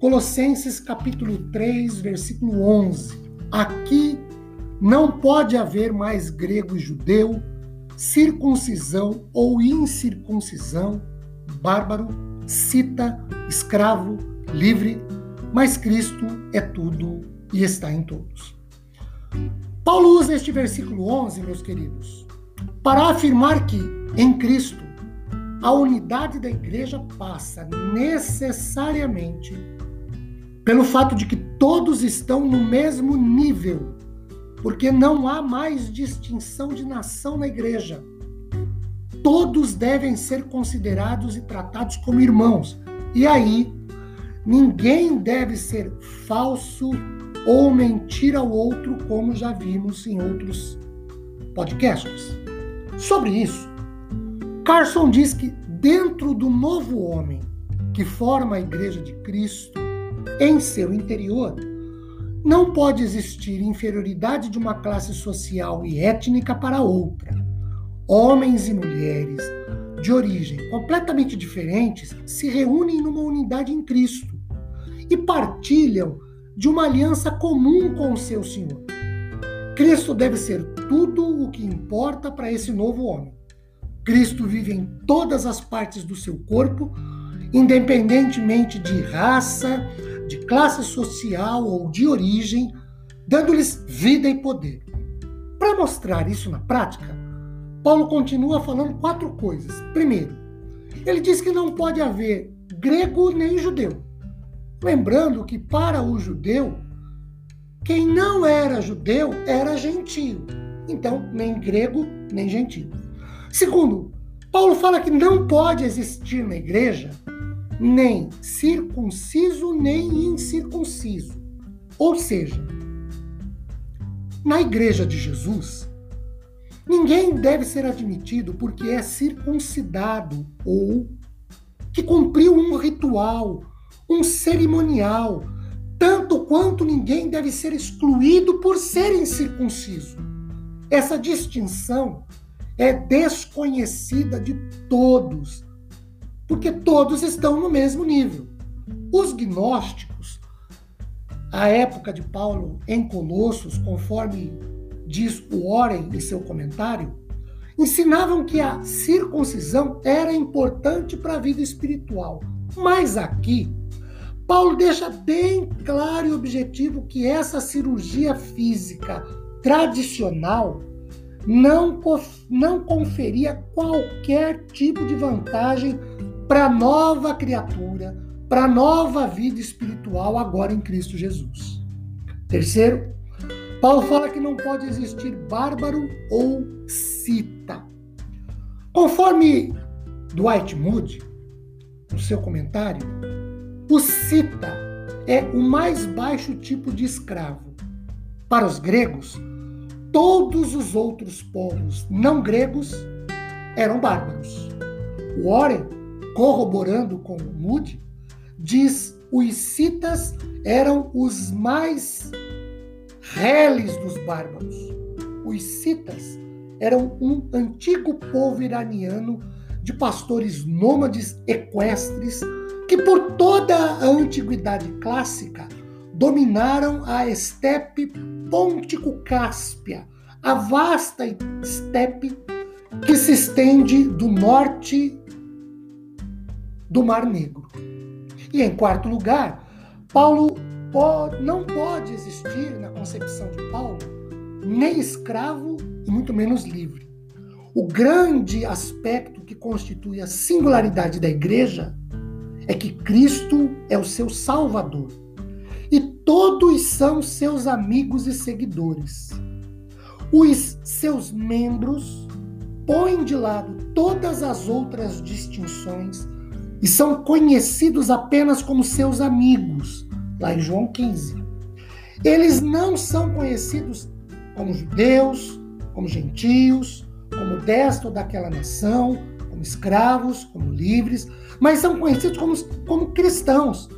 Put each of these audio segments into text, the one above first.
Colossenses capítulo 3, versículo 11. Aqui não pode haver mais grego e judeu, circuncisão ou incircuncisão, bárbaro, cita, escravo, livre, mas Cristo é tudo e está em todos. Paulo usa este versículo 11, meus queridos, para afirmar que, em Cristo, a unidade da igreja passa necessariamente pelo fato de que todos estão no mesmo nível, porque não há mais distinção de nação na igreja. Todos devem ser considerados e tratados como irmãos. E aí, ninguém deve ser falso ou mentir ao outro, como já vimos em outros podcasts. Sobre isso, Carson diz que dentro do novo homem que forma a igreja de Cristo, em seu interior, não pode existir inferioridade de uma classe social e étnica para outra. Homens e mulheres de origem completamente diferentes se reúnem numa unidade em Cristo e partilham de uma aliança comum com o seu Senhor. Cristo deve ser tudo o que importa para esse novo homem. Cristo vive em todas as partes do seu corpo, independentemente de raça, de classe social ou de origem, dando-lhes vida e poder. Para mostrar isso na prática, Paulo continua falando quatro coisas. Primeiro, ele diz que não pode haver grego nem judeu. Lembrando que para o judeu, quem não era judeu era gentio. Então, nem grego nem gentio. Segundo, Paulo fala que não pode existir na igreja nem circunciso nem incircunciso. Ou seja, na igreja de Jesus, ninguém deve ser admitido porque é circuncidado ou que cumpriu um ritual, um cerimonial, tanto quanto ninguém deve ser excluído por ser incircunciso. Essa distinção é desconhecida de todos porque todos estão no mesmo nível. Os gnósticos, à época de Paulo em Colossos, conforme diz o Oren em seu comentário, ensinavam que a circuncisão era importante para a vida espiritual. Mas aqui, Paulo deixa bem claro e objetivo que essa cirurgia física tradicional não, não conferia qualquer tipo de vantagem para nova criatura, para nova vida espiritual agora em Cristo Jesus. Terceiro, Paulo fala que não pode existir bárbaro ou cita. Conforme Dwight Moody, no seu comentário, o cita é o mais baixo tipo de escravo. Para os gregos, todos os outros povos não gregos eram bárbaros. Warren corroborando com Moody, diz os citas eram os mais reles dos bárbaros. Os citas eram um antigo povo iraniano de pastores nômades equestres que por toda a antiguidade clássica dominaram a estepe pôntico-cáspia, a vasta estepe que se estende do norte do Mar Negro. E em quarto lugar, Paulo pode, não pode existir na concepção de Paulo nem escravo e muito menos livre. O grande aspecto que constitui a singularidade da igreja é que Cristo é o seu Salvador e todos são seus amigos e seguidores. Os seus membros põem de lado todas as outras distinções e são conhecidos apenas como seus amigos, lá em João 15. Eles não são conhecidos como judeus, como gentios, como destro daquela nação, como escravos, como livres, mas são conhecidos como, como cristãos,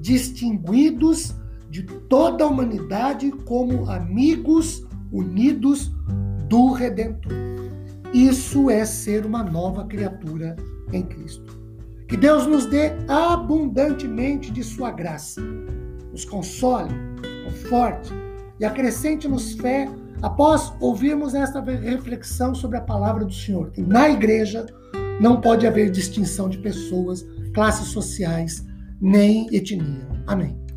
distinguidos de toda a humanidade como amigos unidos do Redentor. Isso é ser uma nova criatura em Cristo. Que Deus nos dê abundantemente de Sua graça, nos console, conforte e acrescente-nos fé após ouvirmos esta reflexão sobre a palavra do Senhor, que na igreja não pode haver distinção de pessoas, classes sociais, nem etnia. Amém.